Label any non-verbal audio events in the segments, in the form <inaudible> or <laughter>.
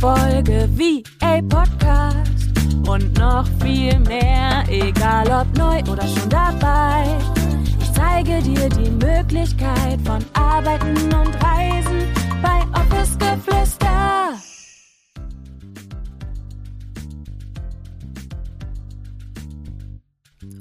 Folge VA Podcast und noch viel mehr, egal ob neu oder schon dabei. Ich zeige dir die Möglichkeit von Arbeiten und Reisen bei Office Geflüster.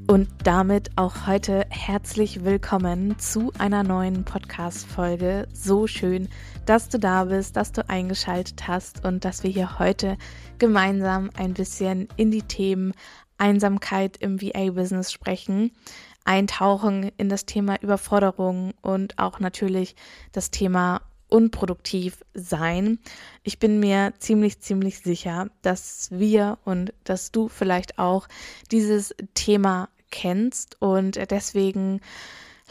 Und damit auch heute herzlich willkommen zu einer neuen Podcast-Folge. So schön, dass du da bist, dass du eingeschaltet hast und dass wir hier heute gemeinsam ein bisschen in die Themen Einsamkeit im VA-Business sprechen, eintauchen in das Thema Überforderung und auch natürlich das Thema unproduktiv sein. Ich bin mir ziemlich, ziemlich sicher, dass wir und dass du vielleicht auch dieses Thema kennst. Und deswegen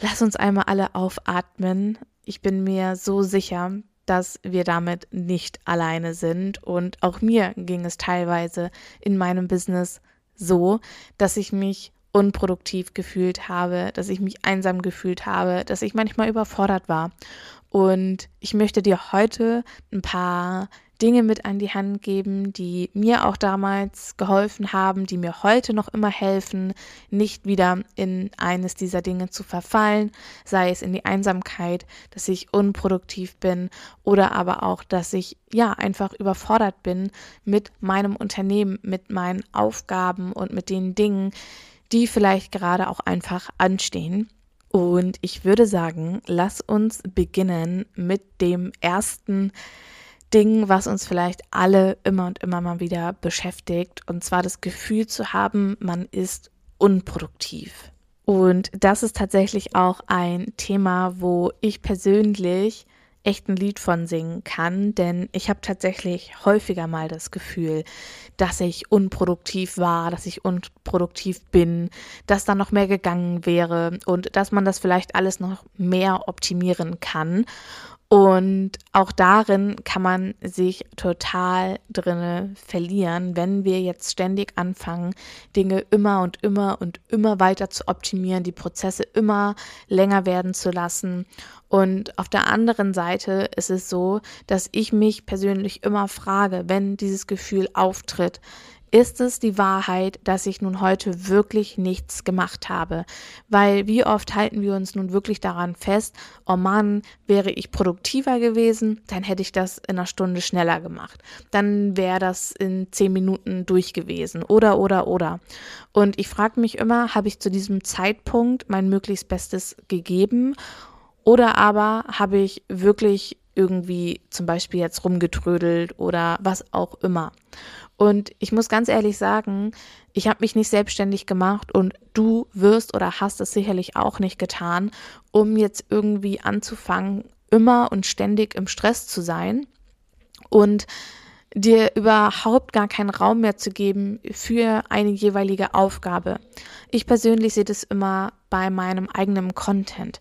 lass uns einmal alle aufatmen. Ich bin mir so sicher, dass wir damit nicht alleine sind. Und auch mir ging es teilweise in meinem Business so, dass ich mich unproduktiv gefühlt habe, dass ich mich einsam gefühlt habe, dass ich manchmal überfordert war. Und ich möchte dir heute ein paar Dinge mit an die Hand geben, die mir auch damals geholfen haben, die mir heute noch immer helfen, nicht wieder in eines dieser Dinge zu verfallen, sei es in die Einsamkeit, dass ich unproduktiv bin oder aber auch, dass ich ja einfach überfordert bin mit meinem Unternehmen, mit meinen Aufgaben und mit den Dingen, die vielleicht gerade auch einfach anstehen. Und ich würde sagen, lass uns beginnen mit dem ersten Ding, was uns vielleicht alle immer und immer mal wieder beschäftigt, und zwar das Gefühl zu haben, man ist unproduktiv. Und das ist tatsächlich auch ein Thema, wo ich persönlich echt ein Lied von singen kann, denn ich habe tatsächlich häufiger mal das Gefühl, dass ich unproduktiv war, dass ich unproduktiv bin, dass da noch mehr gegangen wäre und dass man das vielleicht alles noch mehr optimieren kann. Und auch darin kann man sich total drinne verlieren, wenn wir jetzt ständig anfangen, Dinge immer und immer und immer weiter zu optimieren, die Prozesse immer länger werden zu lassen. Und auf der anderen Seite ist es so, dass ich mich persönlich immer frage, wenn dieses Gefühl auftritt, ist es die Wahrheit, dass ich nun heute wirklich nichts gemacht habe? Weil wie oft halten wir uns nun wirklich daran fest, oh Mann, wäre ich produktiver gewesen, dann hätte ich das in einer Stunde schneller gemacht. Dann wäre das in zehn Minuten durch gewesen. Oder, oder, oder. Und ich frage mich immer, habe ich zu diesem Zeitpunkt mein möglichst Bestes gegeben? Oder aber habe ich wirklich irgendwie zum Beispiel jetzt rumgetrödelt oder was auch immer. Und ich muss ganz ehrlich sagen, ich habe mich nicht selbstständig gemacht und du wirst oder hast es sicherlich auch nicht getan, um jetzt irgendwie anzufangen, immer und ständig im Stress zu sein und dir überhaupt gar keinen Raum mehr zu geben für eine jeweilige Aufgabe. Ich persönlich sehe das immer bei meinem eigenen Content.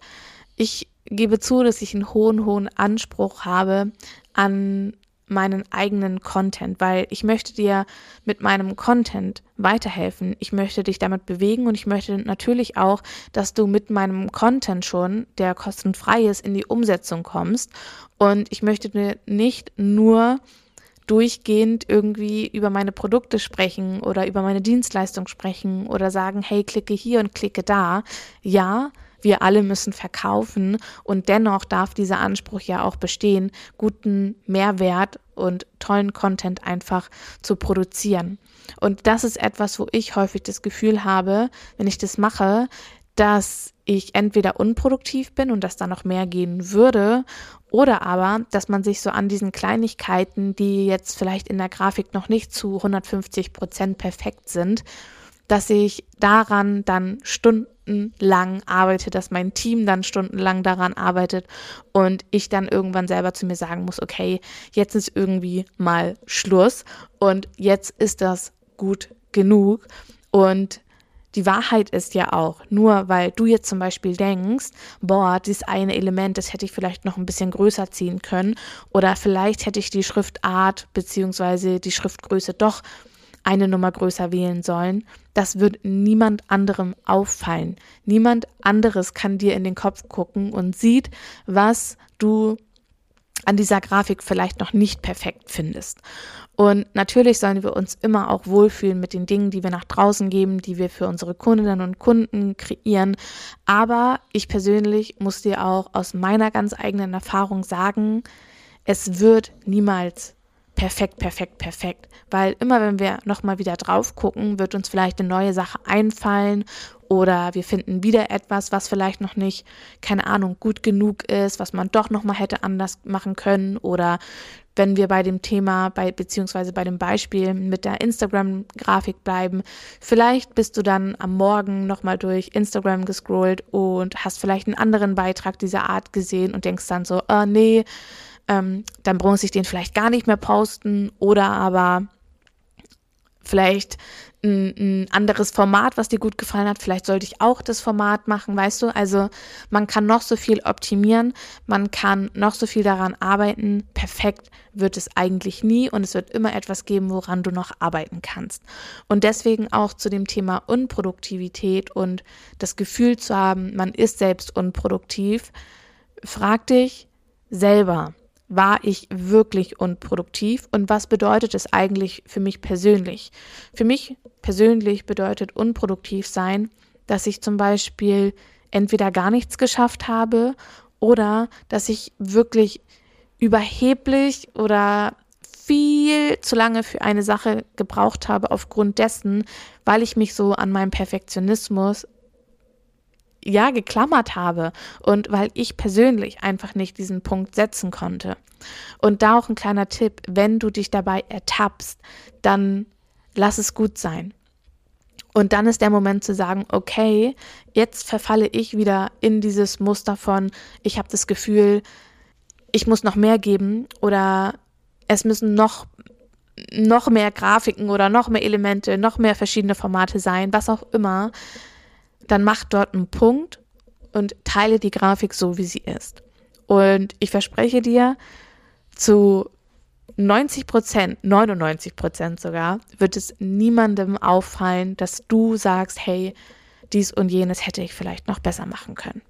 Ich gebe zu, dass ich einen hohen, hohen Anspruch habe an meinen eigenen Content, weil ich möchte dir mit meinem Content weiterhelfen. Ich möchte dich damit bewegen und ich möchte natürlich auch, dass du mit meinem Content schon, der kostenfrei ist, in die Umsetzung kommst. Und ich möchte dir nicht nur durchgehend irgendwie über meine Produkte sprechen oder über meine Dienstleistung sprechen oder sagen, hey, klicke hier und klicke da. Ja, wir alle müssen verkaufen und dennoch darf dieser Anspruch ja auch bestehen, guten Mehrwert und tollen Content einfach zu produzieren. Und das ist etwas, wo ich häufig das Gefühl habe, wenn ich das mache, dass ich entweder unproduktiv bin und dass da noch mehr gehen würde, oder aber, dass man sich so an diesen Kleinigkeiten, die jetzt vielleicht in der Grafik noch nicht zu 150 Prozent perfekt sind, dass ich daran dann stundenlang arbeite, dass mein Team dann stundenlang daran arbeitet und ich dann irgendwann selber zu mir sagen muss, okay, jetzt ist irgendwie mal Schluss und jetzt ist das gut genug. Und die Wahrheit ist ja auch, nur weil du jetzt zum Beispiel denkst, boah, dieses eine Element, das hätte ich vielleicht noch ein bisschen größer ziehen können oder vielleicht hätte ich die Schriftart beziehungsweise die Schriftgröße doch eine Nummer größer wählen sollen. Das wird niemand anderem auffallen. Niemand anderes kann dir in den Kopf gucken und sieht, was du an dieser Grafik vielleicht noch nicht perfekt findest. Und natürlich sollen wir uns immer auch wohlfühlen mit den Dingen, die wir nach draußen geben, die wir für unsere Kundinnen und Kunden kreieren. Aber ich persönlich muss dir auch aus meiner ganz eigenen Erfahrung sagen, es wird niemals perfekt, perfekt, perfekt. Weil immer wenn wir nochmal wieder drauf gucken, wird uns vielleicht eine neue Sache einfallen oder wir finden wieder etwas, was vielleicht noch nicht, keine Ahnung, gut genug ist, was man doch nochmal hätte anders machen können. Oder wenn wir bei dem Thema, bei, beziehungsweise bei dem Beispiel mit der Instagram-Grafik bleiben, vielleicht bist du dann am Morgen nochmal durch Instagram gescrollt und hast vielleicht einen anderen Beitrag dieser Art gesehen und denkst dann so, oh nee, ähm, dann muss ich den vielleicht gar nicht mehr posten. Oder aber vielleicht ein, ein, anderes Format, was dir gut gefallen hat. Vielleicht sollte ich auch das Format machen, weißt du? Also man kann noch so viel optimieren, man kann noch so viel daran arbeiten. Perfekt wird es eigentlich nie und es wird immer etwas geben, woran du noch arbeiten kannst. Und deswegen auch zu dem Thema Unproduktivität und das Gefühl zu haben, man ist selbst unproduktiv. Frag dich selber, war ich wirklich unproduktiv und was bedeutet es eigentlich für mich persönlich? Für mich persönlich bedeutet unproduktiv sein, dass ich zum Beispiel entweder gar nichts geschafft habe oder dass ich wirklich überheblich oder viel zu lange für eine Sache gebraucht habe aufgrund dessen, weil ich mich so an meinem Perfektionismus ja geklammert habe und weil ich persönlich einfach nicht diesen Punkt setzen konnte. Und da auch ein kleiner Tipp, wenn du dich dabei ertappst, dann lass es gut sein. Und dann ist der Moment zu sagen, okay, jetzt verfalle ich wieder in dieses Muster von, ich habe das Gefühl, ich muss noch mehr geben oder es müssen noch noch mehr Grafiken oder noch mehr Elemente, noch mehr verschiedene Formate sein, was auch immer dann mach dort einen Punkt und teile die Grafik so, wie sie ist. Und ich verspreche dir, zu 90 Prozent, 99 Prozent sogar, wird es niemandem auffallen, dass du sagst, hey, dies und jenes hätte ich vielleicht noch besser machen können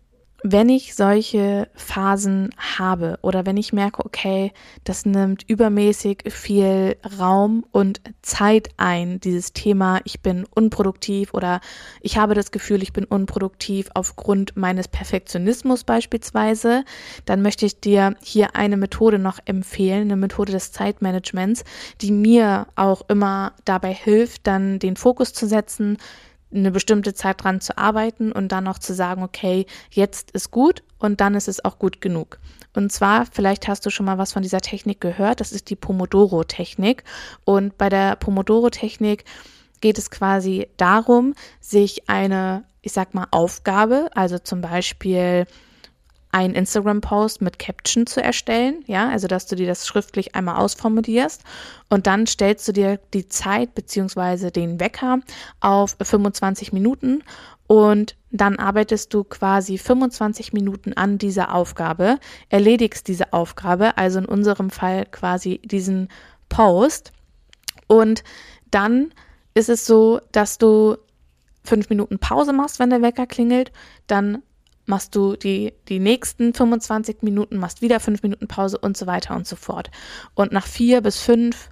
wenn ich solche Phasen habe oder wenn ich merke, okay, das nimmt übermäßig viel Raum und Zeit ein, dieses Thema, ich bin unproduktiv oder ich habe das Gefühl, ich bin unproduktiv aufgrund meines Perfektionismus beispielsweise, dann möchte ich dir hier eine Methode noch empfehlen, eine Methode des Zeitmanagements, die mir auch immer dabei hilft, dann den Fokus zu setzen, eine bestimmte Zeit dran zu arbeiten und dann auch zu sagen, okay, jetzt ist gut und dann ist es auch gut genug. Und zwar, vielleicht hast du schon mal was von dieser Technik gehört, das ist die Pomodoro-Technik. Und bei der Pomodoro-Technik geht es quasi darum, sich eine, ich sag mal, Aufgabe, also zum Beispiel einen Instagram-Post mit Caption zu erstellen, ja, also dass du dir das schriftlich einmal ausformulierst und dann stellst du dir die Zeit beziehungsweise den Wecker auf 25 Minuten und dann arbeitest du quasi 25 Minuten an dieser Aufgabe, erledigst diese Aufgabe, also in unserem Fall quasi diesen Post und dann ist es so, dass du fünf Minuten Pause machst, wenn der Wecker klingelt, dann machst du die, die nächsten 25 Minuten, machst wieder fünf Minuten Pause und so weiter und so fort. Und nach vier bis fünf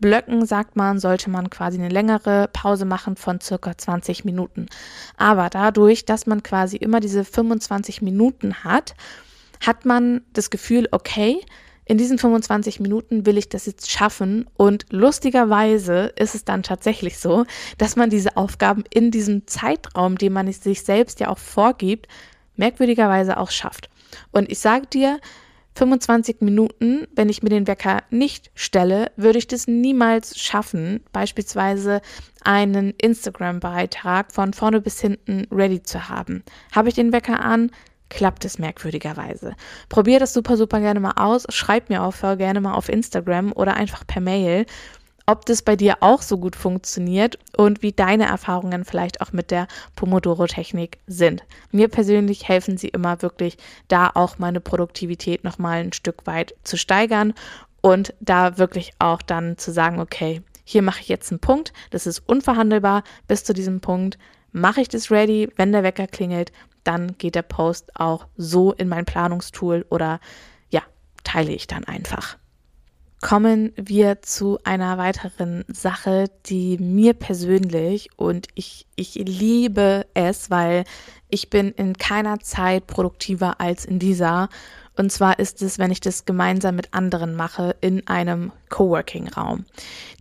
Blöcken, sagt man, sollte man quasi eine längere Pause machen von circa 20 Minuten. Aber dadurch, dass man quasi immer diese 25 Minuten hat, hat man das Gefühl, okay, in diesen 25 Minuten will ich das jetzt schaffen. Und lustigerweise ist es dann tatsächlich so, dass man diese Aufgaben in diesem Zeitraum, den man sich selbst ja auch vorgibt, merkwürdigerweise auch schafft. Und ich sage dir, 25 Minuten, wenn ich mir den Wecker nicht stelle, würde ich das niemals schaffen, beispielsweise einen Instagram-Beitrag von vorne bis hinten ready zu haben. Habe ich den Wecker an, klappt es merkwürdigerweise. Probier das super, super gerne mal aus. Schreib mir auch gerne mal auf Instagram oder einfach per Mail ob das bei dir auch so gut funktioniert und wie deine Erfahrungen vielleicht auch mit der Pomodoro-Technik sind. Mir persönlich helfen sie immer wirklich, da auch meine Produktivität nochmal ein Stück weit zu steigern und da wirklich auch dann zu sagen, okay, hier mache ich jetzt einen Punkt, das ist unverhandelbar, bis zu diesem Punkt mache ich das ready, wenn der Wecker klingelt, dann geht der Post auch so in mein Planungstool oder ja, teile ich dann einfach. Kommen wir zu einer weiteren Sache, die mir persönlich und ich, ich liebe es, weil ich bin in keiner Zeit produktiver als in dieser. Und zwar ist es, wenn ich das gemeinsam mit anderen mache in einem Coworking-Raum.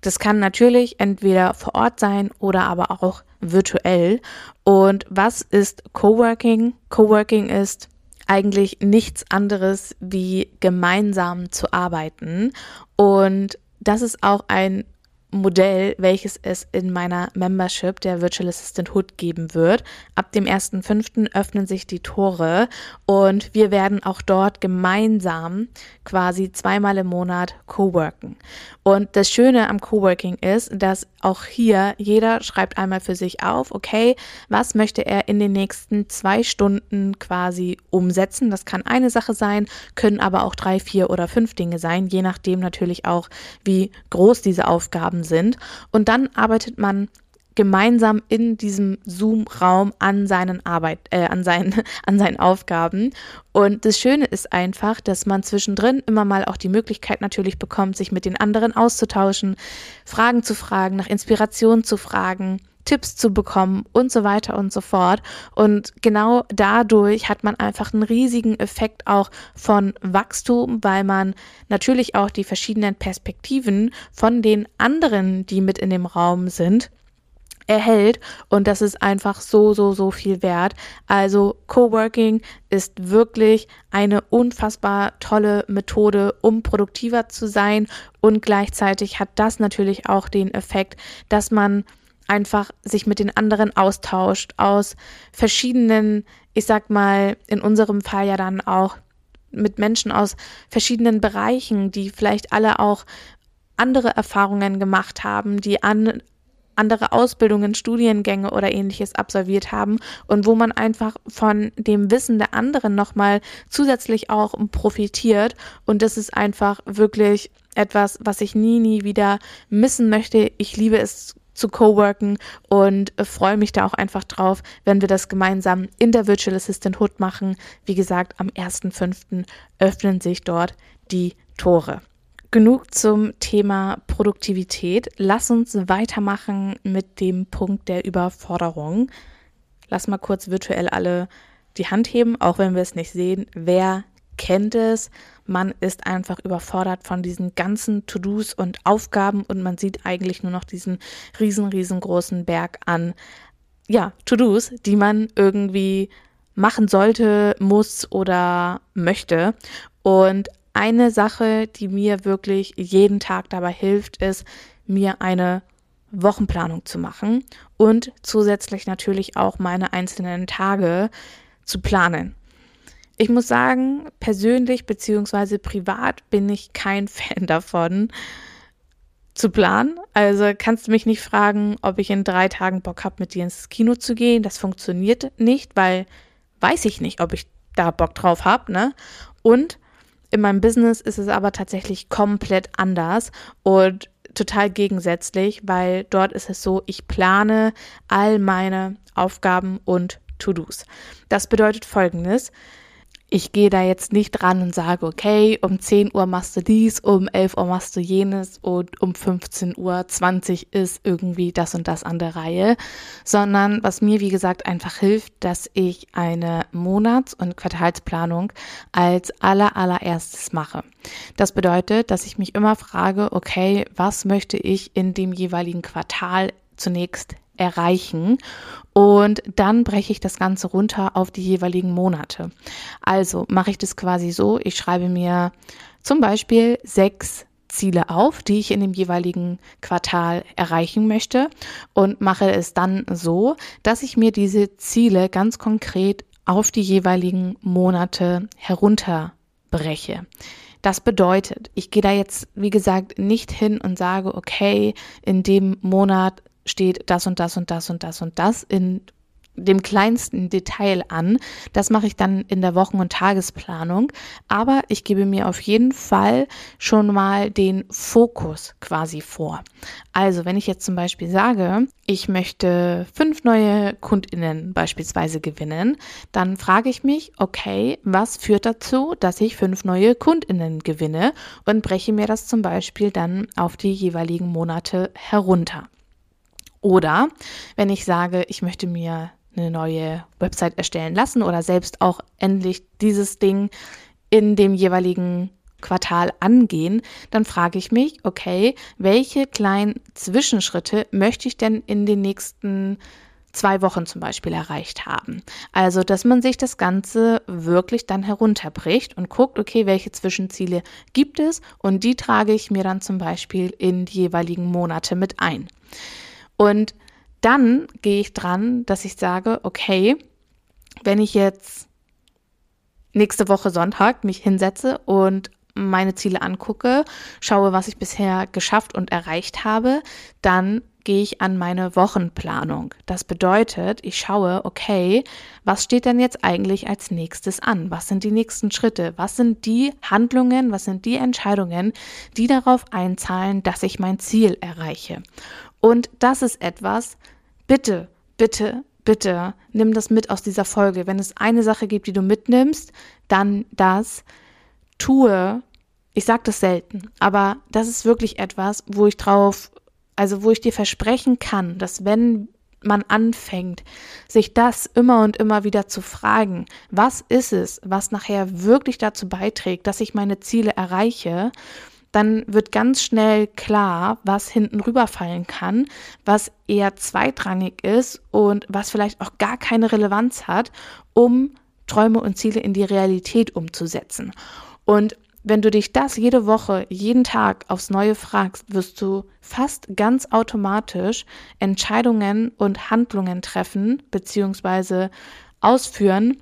Das kann natürlich entweder vor Ort sein oder aber auch virtuell. Und was ist Coworking? Coworking ist eigentlich nichts anderes wie gemeinsam zu arbeiten. Und das ist auch ein Modell, welches es in meiner Membership der Virtual Assistant Hood geben wird. Ab dem 1.5. öffnen sich die Tore und wir werden auch dort gemeinsam quasi zweimal im Monat coworken. Und das Schöne am Coworking ist, dass auch hier jeder schreibt einmal für sich auf, okay, was möchte er in den nächsten zwei Stunden quasi umsetzen. Das kann eine Sache sein, können aber auch drei, vier oder fünf Dinge sein, je nachdem natürlich auch, wie groß diese Aufgaben sind. Und dann arbeitet man gemeinsam in diesem Zoom-Raum an seinen Arbeit, äh, an seinen, <laughs> an seinen Aufgaben. Und das Schöne ist einfach, dass man zwischendrin immer mal auch die Möglichkeit natürlich bekommt, sich mit den anderen auszutauschen, Fragen zu fragen, nach Inspiration zu fragen, Tipps zu bekommen und so weiter und so fort. Und genau dadurch hat man einfach einen riesigen Effekt auch von Wachstum, weil man natürlich auch die verschiedenen Perspektiven von den anderen, die mit in dem Raum sind, erhält und das ist einfach so, so, so viel wert. Also Coworking ist wirklich eine unfassbar tolle Methode, um produktiver zu sein und gleichzeitig hat das natürlich auch den Effekt, dass man einfach sich mit den anderen austauscht aus verschiedenen, ich sag mal, in unserem Fall ja dann auch mit Menschen aus verschiedenen Bereichen, die vielleicht alle auch andere Erfahrungen gemacht haben, die an andere Ausbildungen, Studiengänge oder ähnliches absolviert haben und wo man einfach von dem Wissen der anderen nochmal zusätzlich auch profitiert. Und das ist einfach wirklich etwas, was ich nie, nie wieder missen möchte. Ich liebe es zu coworken und freue mich da auch einfach drauf, wenn wir das gemeinsam in der Virtual Assistant Hood machen. Wie gesagt, am 1.5. öffnen sich dort die Tore. Genug zum Thema Produktivität. Lass uns weitermachen mit dem Punkt der Überforderung. Lass mal kurz virtuell alle die Hand heben, auch wenn wir es nicht sehen. Wer kennt es? Man ist einfach überfordert von diesen ganzen To-Dos und Aufgaben und man sieht eigentlich nur noch diesen riesen, riesengroßen Berg an, ja, To-Dos, die man irgendwie machen sollte, muss oder möchte. Und eine Sache, die mir wirklich jeden Tag dabei hilft, ist, mir eine Wochenplanung zu machen und zusätzlich natürlich auch meine einzelnen Tage zu planen. Ich muss sagen, persönlich beziehungsweise privat bin ich kein <laughs> Fan davon zu planen. Also kannst du mich nicht fragen, ob ich in drei Tagen Bock habe, mit dir ins Kino zu gehen. Das funktioniert nicht, weil weiß ich nicht, ob ich da Bock drauf habe. Ne? Und in meinem Business ist es aber tatsächlich komplett anders und total gegensätzlich, weil dort ist es so, ich plane all meine Aufgaben und To-Dos. Das bedeutet folgendes ich gehe da jetzt nicht dran und sage, okay, um 10 Uhr machst du dies, um 11 Uhr machst du jenes und um 15 Uhr 20 ist irgendwie das und das an der Reihe, sondern was mir, wie gesagt, einfach hilft, dass ich eine Monats- und Quartalsplanung als aller, allererstes mache. Das bedeutet, dass ich mich immer frage, okay, was möchte ich in dem jeweiligen Quartal zunächst erreichen. Und dann breche ich das Ganze runter auf die jeweiligen Monate. Also mache ich das quasi so, ich schreibe mir zum Beispiel sechs Ziele auf, die ich in dem jeweiligen Quartal erreichen möchte und mache es dann so, dass ich mir diese Ziele ganz konkret auf die jeweiligen Monate herunterbreche. Das bedeutet, ich gehe da jetzt, wie gesagt, nicht hin und sage, okay, in dem Monat steht das und das und das und das und das in dem kleinsten Detail an. Das mache ich dann in der Wochen- und Tagesplanung. Aber ich gebe mir auf jeden Fall schon mal den Fokus quasi vor. Also, wenn ich jetzt zum Beispiel sage, ich möchte fünf neue KundInnen beispielsweise gewinnen, dann frage ich mich, okay, was führt dazu, dass ich fünf neue KundInnen gewinne und breche mir das zum Beispiel dann auf die jeweiligen Monate herunter. Oder wenn ich sage, ich möchte mir eine neue Website erstellen lassen oder selbst auch endlich dieses Ding in dem jeweiligen Quartal angehen, dann frage ich mich, okay, welche kleinen Zwischenschritte möchte ich denn in den nächsten zwei Wochen zum Beispiel erreicht haben. Also, dass man sich das Ganze wirklich dann herunterbricht und guckt, okay, welche Zwischenziele gibt es und die trage ich mir dann zum Beispiel in die jeweiligen Monate mit ein. Und dann gehe ich dran, dass ich sage, okay, wenn ich jetzt nächste Woche Sonntag mich hinsetze und meine Ziele angucke, schaue, was ich bisher geschafft und erreicht habe, dann gehe ich an meine Wochenplanung. Das bedeutet, ich schaue, okay, was steht denn jetzt eigentlich als nächstes an? Was sind die nächsten Schritte? Was sind die Handlungen? Was sind die Entscheidungen, die darauf einzahlen, dass ich mein Ziel erreiche? Und das ist etwas, bitte, bitte, bitte, nimm das mit aus dieser Folge. Wenn es eine Sache gibt, die du mitnimmst, dann das. Tue, ich sage das selten, aber das ist wirklich etwas, wo ich drauf, also wo ich dir versprechen kann, dass wenn man anfängt, sich das immer und immer wieder zu fragen, was ist es, was nachher wirklich dazu beiträgt, dass ich meine Ziele erreiche dann wird ganz schnell klar, was hinten rüberfallen kann, was eher zweitrangig ist und was vielleicht auch gar keine Relevanz hat, um Träume und Ziele in die Realität umzusetzen. Und wenn du dich das jede Woche, jeden Tag aufs Neue fragst, wirst du fast ganz automatisch Entscheidungen und Handlungen treffen bzw. ausführen,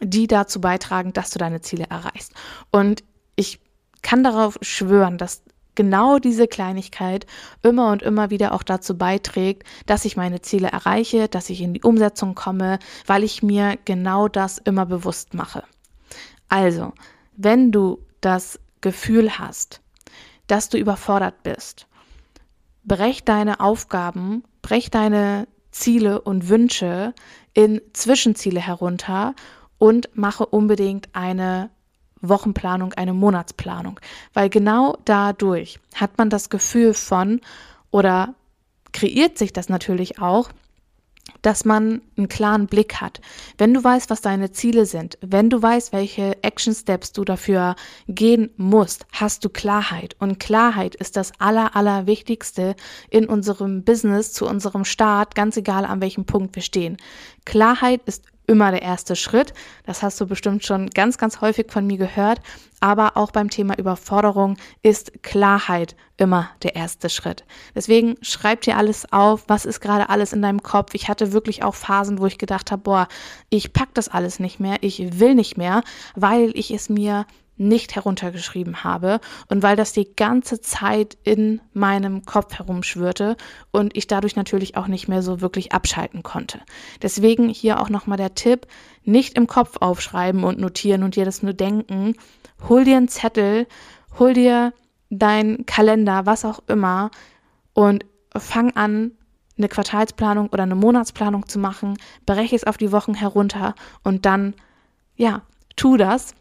die dazu beitragen, dass du deine Ziele erreichst. Und ich kann darauf schwören, dass genau diese Kleinigkeit immer und immer wieder auch dazu beiträgt, dass ich meine Ziele erreiche, dass ich in die Umsetzung komme, weil ich mir genau das immer bewusst mache. Also, wenn du das Gefühl hast, dass du überfordert bist, brech deine Aufgaben, brech deine Ziele und Wünsche in Zwischenziele herunter und mache unbedingt eine Wochenplanung, eine Monatsplanung, weil genau dadurch hat man das Gefühl von oder kreiert sich das natürlich auch, dass man einen klaren Blick hat. Wenn du weißt, was deine Ziele sind, wenn du weißt, welche Action Steps du dafür gehen musst, hast du Klarheit. Und Klarheit ist das aller, aller Wichtigste in unserem Business, zu unserem Start, ganz egal an welchem Punkt wir stehen. Klarheit ist immer der erste Schritt. Das hast du bestimmt schon ganz, ganz häufig von mir gehört. Aber auch beim Thema Überforderung ist Klarheit immer der erste Schritt. Deswegen schreib dir alles auf, was ist gerade alles in deinem Kopf. Ich hatte wirklich auch Phasen, wo ich gedacht habe, boah, ich pack das alles nicht mehr, ich will nicht mehr, weil ich es mir nicht heruntergeschrieben habe und weil das die ganze Zeit in meinem Kopf herumschwirrte und ich dadurch natürlich auch nicht mehr so wirklich abschalten konnte. Deswegen hier auch nochmal der Tipp, nicht im Kopf aufschreiben und notieren und dir das nur denken. Hol dir einen Zettel, hol dir dein Kalender, was auch immer und fang an, eine Quartalsplanung oder eine Monatsplanung zu machen, breche es auf die Wochen herunter und dann, ja, tu das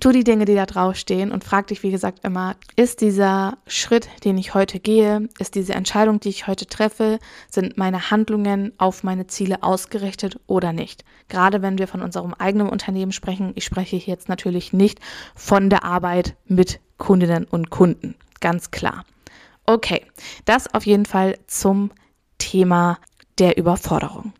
tu die Dinge, die da draufstehen und frag dich, wie gesagt, immer, ist dieser Schritt, den ich heute gehe, ist diese Entscheidung, die ich heute treffe, sind meine Handlungen auf meine Ziele ausgerichtet oder nicht? Gerade wenn wir von unserem eigenen Unternehmen sprechen, ich spreche hier jetzt natürlich nicht von der Arbeit mit Kundinnen und Kunden, ganz klar. Okay, das auf jeden Fall zum Thema der Überforderung.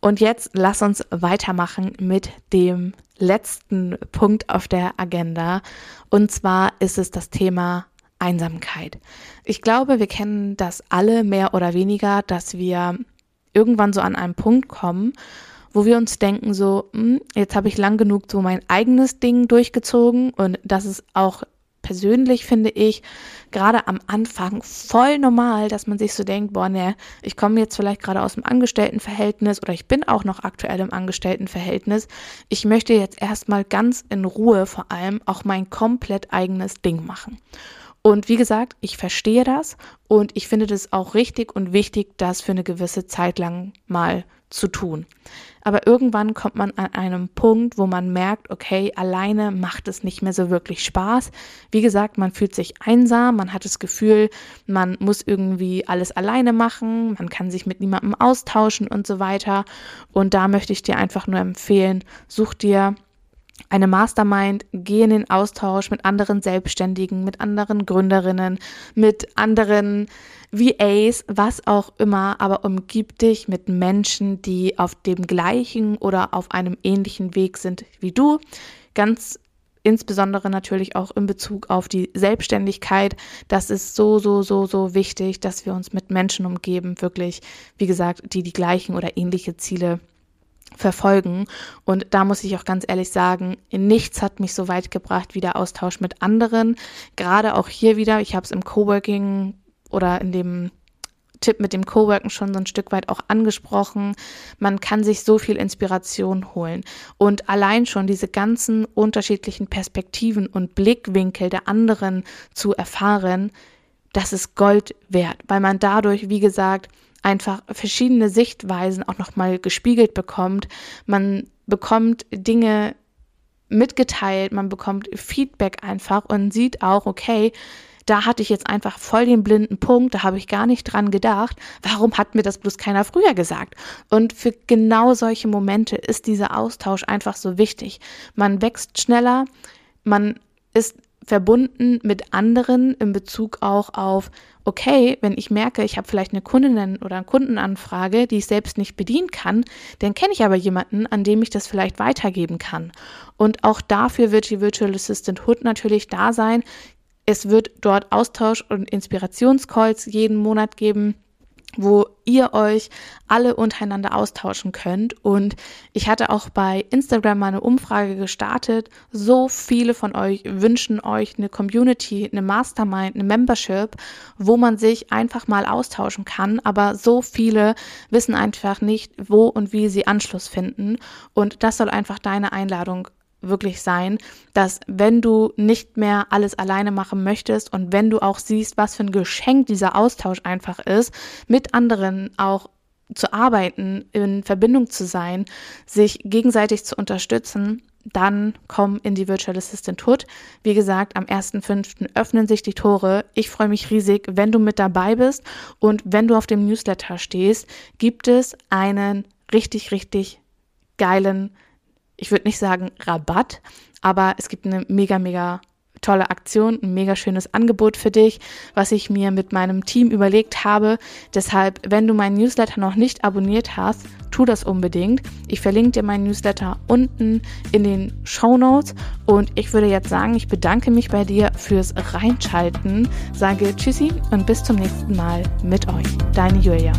Und jetzt lass uns weitermachen mit dem letzten Punkt auf der Agenda. Und zwar ist es das Thema Einsamkeit. Ich glaube, wir kennen das alle mehr oder weniger, dass wir irgendwann so an einem Punkt kommen, wo wir uns denken, so, hm, jetzt habe ich lang genug so mein eigenes Ding durchgezogen und das ist auch persönlich finde ich gerade am Anfang voll normal, dass man sich so denkt, boah, ne, ich komme jetzt vielleicht gerade aus dem Angestelltenverhältnis oder ich bin auch noch aktuell im Angestelltenverhältnis. Ich möchte jetzt erstmal ganz in Ruhe vor allem auch mein komplett eigenes Ding machen. Und wie gesagt, ich verstehe das und ich finde das auch richtig und wichtig, das für eine gewisse Zeit lang mal zu tun. Aber irgendwann kommt man an einem Punkt, wo man merkt, okay, alleine macht es nicht mehr so wirklich Spaß. Wie gesagt, man fühlt sich einsam, man hat das Gefühl, man muss irgendwie alles alleine machen, man kann sich mit niemandem austauschen und so weiter. Und da möchte ich dir einfach nur empfehlen, such dir eine Mastermind, geh in den Austausch mit anderen Selbstständigen, mit anderen Gründerinnen, mit anderen VAs, was auch immer, aber umgib dich mit Menschen, die auf dem gleichen oder auf einem ähnlichen Weg sind wie du. Ganz insbesondere natürlich auch in Bezug auf die Selbstständigkeit. Das ist so, so, so, so wichtig, dass wir uns mit Menschen umgeben, wirklich, wie gesagt, die die gleichen oder ähnliche Ziele haben verfolgen. Und da muss ich auch ganz ehrlich sagen, nichts hat mich so weit gebracht wie der Austausch mit anderen. Gerade auch hier wieder, ich habe es im Coworking oder in dem Tipp mit dem Coworken schon so ein Stück weit auch angesprochen. Man kann sich so viel Inspiration holen. Und allein schon diese ganzen unterschiedlichen Perspektiven und Blickwinkel der anderen zu erfahren, das ist Gold wert, weil man dadurch, wie gesagt, einfach verschiedene Sichtweisen auch nochmal gespiegelt bekommt. Man bekommt Dinge mitgeteilt, man bekommt Feedback einfach und sieht auch, okay, da hatte ich jetzt einfach voll den blinden Punkt, da habe ich gar nicht dran gedacht. Warum hat mir das bloß keiner früher gesagt? Und für genau solche Momente ist dieser Austausch einfach so wichtig. Man wächst schneller, man ist verbunden mit anderen in Bezug auch auf, okay, wenn ich merke, ich habe vielleicht eine Kundin oder eine Kundenanfrage, die ich selbst nicht bedienen kann, dann kenne ich aber jemanden, an dem ich das vielleicht weitergeben kann. Und auch dafür wird die Virtual Assistant Hood natürlich da sein. Es wird dort Austausch und Inspirationscalls jeden Monat geben wo ihr euch alle untereinander austauschen könnt. Und ich hatte auch bei Instagram mal eine Umfrage gestartet. So viele von euch wünschen euch eine Community, eine Mastermind, eine Membership, wo man sich einfach mal austauschen kann. Aber so viele wissen einfach nicht, wo und wie sie Anschluss finden. Und das soll einfach deine Einladung wirklich sein, dass wenn du nicht mehr alles alleine machen möchtest und wenn du auch siehst, was für ein Geschenk dieser Austausch einfach ist, mit anderen auch zu arbeiten, in Verbindung zu sein, sich gegenseitig zu unterstützen, dann komm in die Virtual Assistant Hood. Wie gesagt, am 1.5. öffnen sich die Tore. Ich freue mich riesig, wenn du mit dabei bist und wenn du auf dem Newsletter stehst, gibt es einen richtig, richtig geilen ich würde nicht sagen Rabatt, aber es gibt eine mega, mega tolle Aktion, ein mega schönes Angebot für dich, was ich mir mit meinem Team überlegt habe. Deshalb, wenn du meinen Newsletter noch nicht abonniert hast, tu das unbedingt. Ich verlinke dir meinen Newsletter unten in den Show Notes und ich würde jetzt sagen, ich bedanke mich bei dir fürs Reinschalten, sage Tschüssi und bis zum nächsten Mal mit euch. Deine Julia.